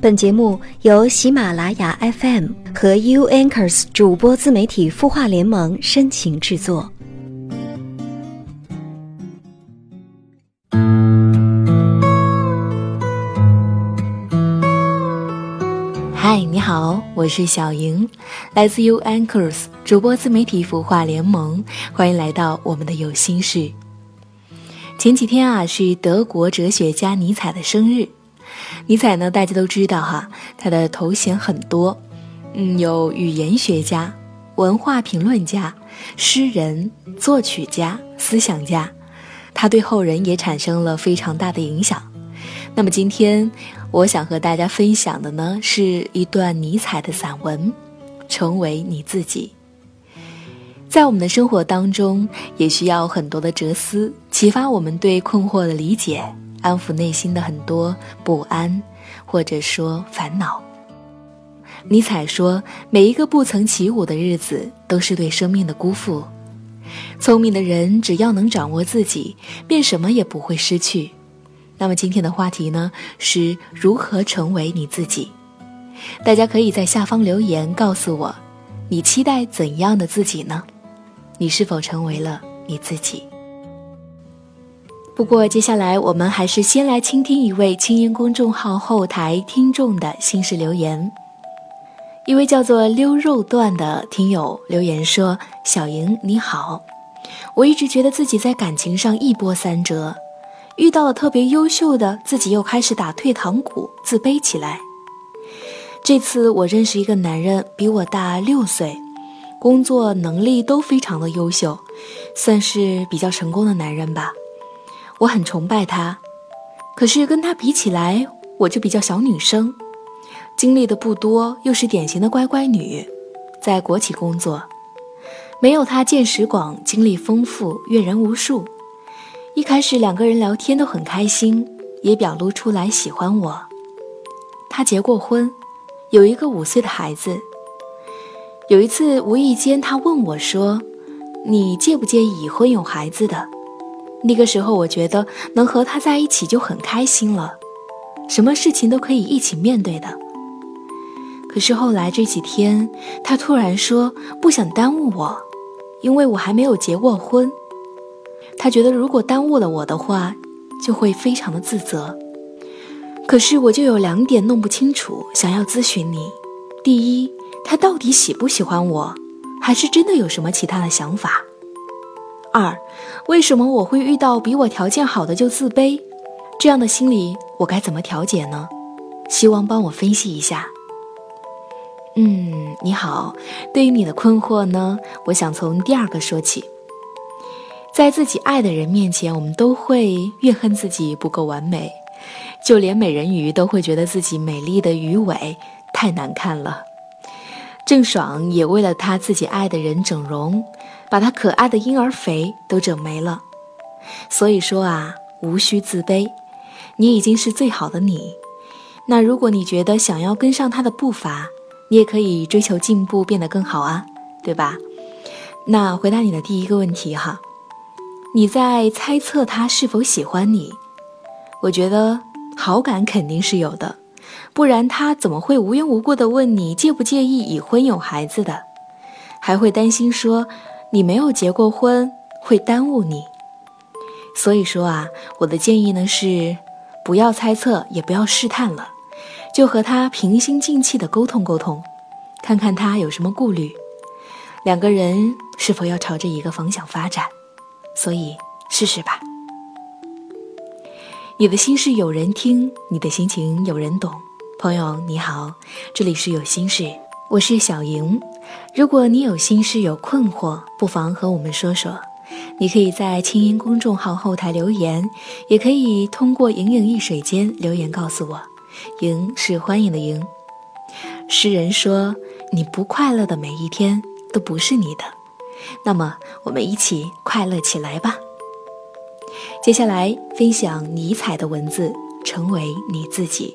本节目由喜马拉雅 FM 和 U Anchors 主播自媒体孵化联盟深情制作。嗨，你好，我是小莹，来自 U Anchors 主播自媒体孵化联盟，欢迎来到我们的有心事。前几天啊，是德国哲学家尼采的生日。尼采呢，大家都知道哈，他的头衔很多，嗯，有语言学家、文化评论家、诗人、作曲家、思想家，他对后人也产生了非常大的影响。那么今天我想和大家分享的呢，是一段尼采的散文，《成为你自己》。在我们的生活当中，也需要很多的哲思，启发我们对困惑的理解。安抚内心的很多不安，或者说烦恼。尼采说：“每一个不曾起舞的日子，都是对生命的辜负。聪明的人只要能掌握自己，便什么也不会失去。”那么今天的话题呢，是如何成为你自己？大家可以在下方留言告诉我，你期待怎样的自己呢？你是否成为了你自己？不过，接下来我们还是先来倾听一位清音公众号后台听众的心事留言。一位叫做溜肉段的听友留言说：“小莹你好，我一直觉得自己在感情上一波三折，遇到了特别优秀的，自己又开始打退堂鼓，自卑起来。这次我认识一个男人，比我大六岁，工作能力都非常的优秀，算是比较成功的男人吧。”我很崇拜她，可是跟她比起来，我就比较小女生，经历的不多，又是典型的乖乖女，在国企工作，没有她见识广，经历丰富，阅人无数。一开始两个人聊天都很开心，也表露出来喜欢我。她结过婚，有一个五岁的孩子。有一次无意间，她问我说：“你介不介意已婚有孩子的？”那个时候，我觉得能和他在一起就很开心了，什么事情都可以一起面对的。可是后来这几天，他突然说不想耽误我，因为我还没有结过婚。他觉得如果耽误了我的话，就会非常的自责。可是我就有两点弄不清楚，想要咨询你：第一，他到底喜不喜欢我，还是真的有什么其他的想法？二，为什么我会遇到比我条件好的就自卑？这样的心理我该怎么调节呢？希望帮我分析一下。嗯，你好，对于你的困惑呢，我想从第二个说起。在自己爱的人面前，我们都会怨恨自己不够完美，就连美人鱼都会觉得自己美丽的鱼尾太难看了。郑爽也为了她自己爱的人整容。把她可爱的婴儿肥都整没了，所以说啊，无需自卑，你已经是最好的你。那如果你觉得想要跟上他的步伐，你也可以追求进步，变得更好啊，对吧？那回答你的第一个问题哈，你在猜测他是否喜欢你？我觉得好感肯定是有的，不然他怎么会无缘无故的问你介不介意已婚有孩子的，还会担心说。你没有结过婚，会耽误你。所以说啊，我的建议呢是，不要猜测，也不要试探了，就和他平心静气的沟通沟通，看看他有什么顾虑，两个人是否要朝着一个方向发展。所以试试吧。你的心事有人听，你的心情有人懂。朋友你好，这里是有心事，我是小莹。如果你有心事、有困惑，不妨和我们说说。你可以在清音公众号后台留言，也可以通过“盈盈一水间”留言告诉我。莹是欢迎的莹。诗人说：“你不快乐的每一天都不是你的。”那么，我们一起快乐起来吧。接下来分享尼采的文字，成为你自己。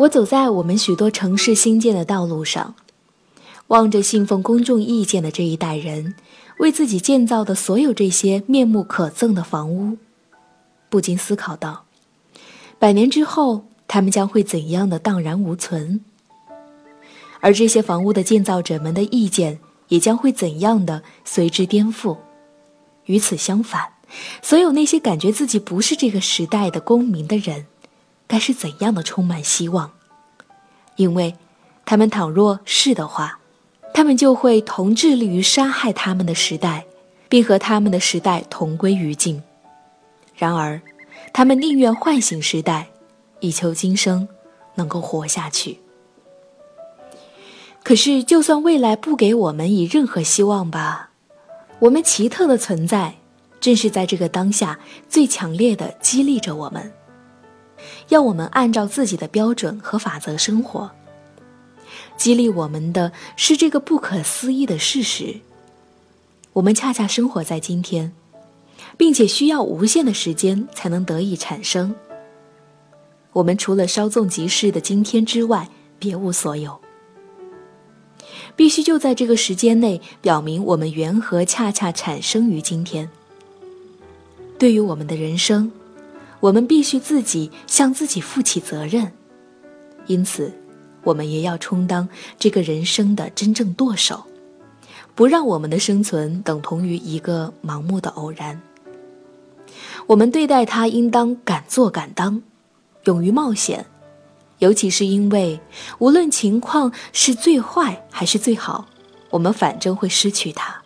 我走在我们许多城市新建的道路上，望着信奉公众意见的这一代人为自己建造的所有这些面目可憎的房屋，不禁思考道：百年之后，他们将会怎样的荡然无存？而这些房屋的建造者们的意见也将会怎样的随之颠覆？与此相反，所有那些感觉自己不是这个时代的公民的人。该是怎样的充满希望？因为，他们倘若是的话，他们就会同致力于杀害他们的时代，并和他们的时代同归于尽。然而，他们宁愿唤醒时代，以求今生能够活下去。可是，就算未来不给我们以任何希望吧，我们奇特的存在，正是在这个当下最强烈的激励着我们。要我们按照自己的标准和法则生活。激励我们的是这个不可思议的事实：我们恰恰生活在今天，并且需要无限的时间才能得以产生。我们除了稍纵即逝的今天之外，别无所有。必须就在这个时间内表明我们缘何恰恰产生于今天。对于我们的人生。我们必须自己向自己负起责任，因此，我们也要充当这个人生的真正舵手，不让我们的生存等同于一个盲目的偶然。我们对待它，应当敢做敢当，勇于冒险，尤其是因为，无论情况是最坏还是最好，我们反正会失去它。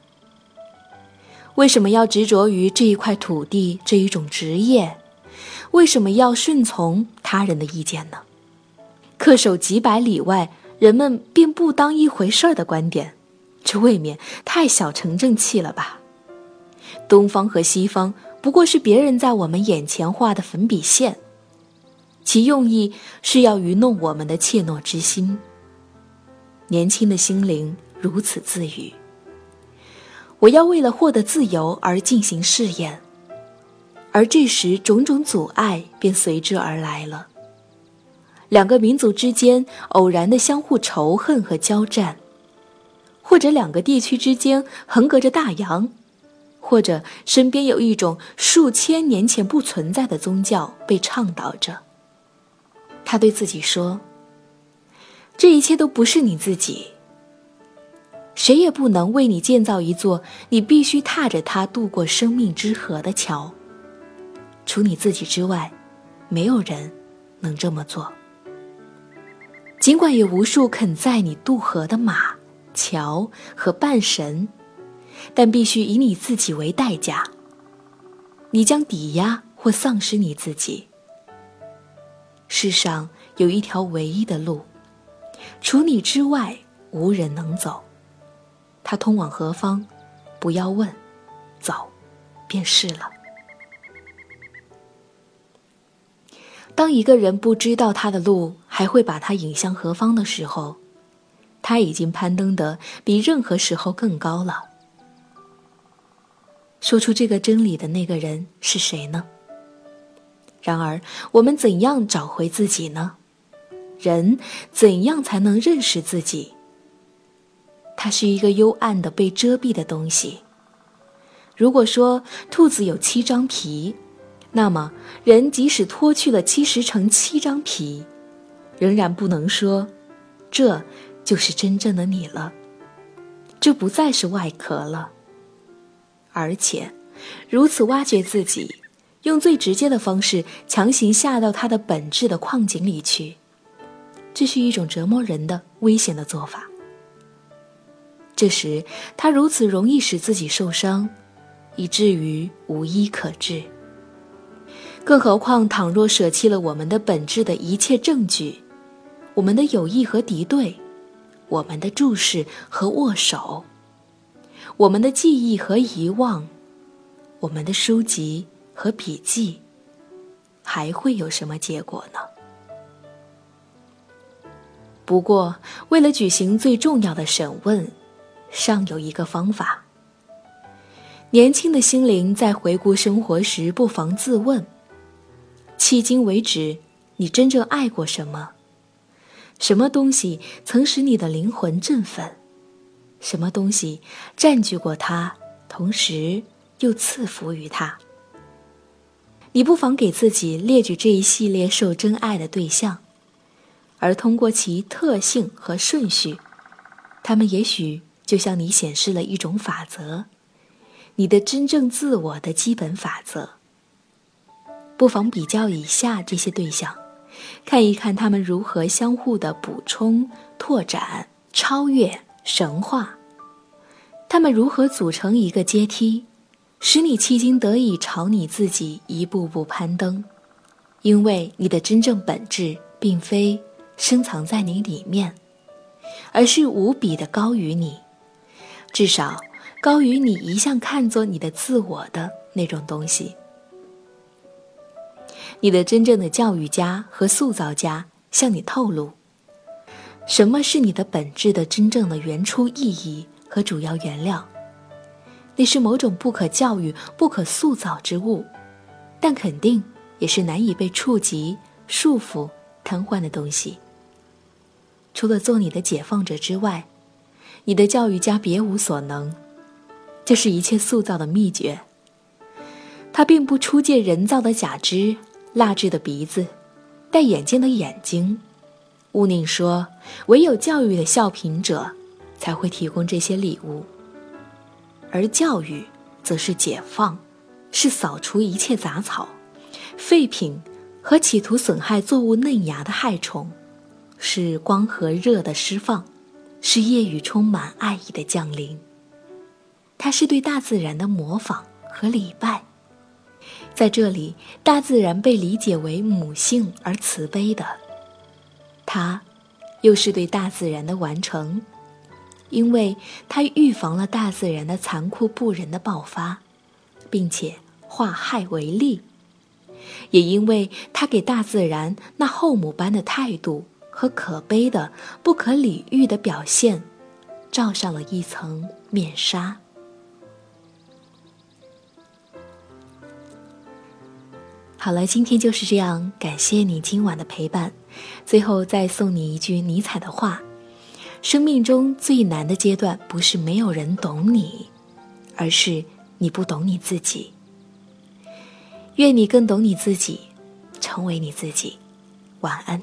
为什么要执着于这一块土地这一种职业？为什么要顺从他人的意见呢？恪守几百里外人们便不当一回事儿的观点，这未免太小城正气了吧？东方和西方不过是别人在我们眼前画的粉笔线，其用意是要愚弄我们的怯懦之心。年轻的心灵如此自语：“我要为了获得自由而进行试验。”而这时，种种阻碍便随之而来了。两个民族之间偶然的相互仇恨和交战，或者两个地区之间横隔着大洋，或者身边有一种数千年前不存在的宗教被倡导着。他对自己说：“这一切都不是你自己，谁也不能为你建造一座你必须踏着它渡过生命之河的桥。”除你自己之外，没有人能这么做。尽管有无数肯载你渡河的马、桥和半神，但必须以你自己为代价。你将抵押或丧失你自己。世上有一条唯一的路，除你之外无人能走。它通往何方？不要问，走，便是了。当一个人不知道他的路还会把他引向何方的时候，他已经攀登得比任何时候更高了。说出这个真理的那个人是谁呢？然而，我们怎样找回自己呢？人怎样才能认识自己？它是一个幽暗的、被遮蔽的东西。如果说兔子有七张皮。那么，人即使脱去了七十乘七张皮，仍然不能说，这就是真正的你了。这不再是外壳了。而且，如此挖掘自己，用最直接的方式强行下到他的本质的矿井里去，这是一种折磨人的危险的做法。这时，他如此容易使自己受伤，以至于无医可治。更何况，倘若舍弃了我们的本质的一切证据，我们的友谊和敌对，我们的注视和握手，我们的记忆和遗忘，我们的书籍和笔记，还会有什么结果呢？不过，为了举行最重要的审问，尚有一个方法。年轻的心灵在回顾生活时，不妨自问：迄今为止，你真正爱过什么？什么东西曾使你的灵魂振奋？什么东西占据过它，同时又赐福于它？你不妨给自己列举这一系列受真爱的对象。而通过其特性和顺序，它们也许就向你显示了一种法则，你的真正自我的基本法则。不妨比较以下这些对象，看一看他们如何相互的补充、拓展、超越、神话，他们如何组成一个阶梯，使你迄今得以朝你自己一步步攀登。因为你的真正本质并非。深藏在你里面，而是无比的高于你，至少高于你一向看作你的自我的那种东西。你的真正的教育家和塑造家向你透露，什么是你的本质的真正的原初意义和主要原料。那是某种不可教育、不可塑造之物，但肯定也是难以被触及、束缚、瘫痪的东西。除了做你的解放者之外，你的教育家别无所能。这是一切塑造的秘诀。他并不出借人造的假肢、蜡质的鼻子、戴眼镜的眼睛。乌宁说，唯有教育的效品者才会提供这些礼物。而教育，则是解放，是扫除一切杂草、废品和企图损害作物嫩芽的害虫。是光和热的释放，是夜雨充满爱意的降临。它是对大自然的模仿和礼拜。在这里，大自然被理解为母性而慈悲的。它，又是对大自然的完成，因为它预防了大自然的残酷不仁的爆发，并且化害为利。也因为它给大自然那后母般的态度。和可悲的、不可理喻的表现，罩上了一层面纱。好了，今天就是这样，感谢你今晚的陪伴。最后再送你一句尼采的话：生命中最难的阶段，不是没有人懂你，而是你不懂你自己。愿你更懂你自己，成为你自己。晚安。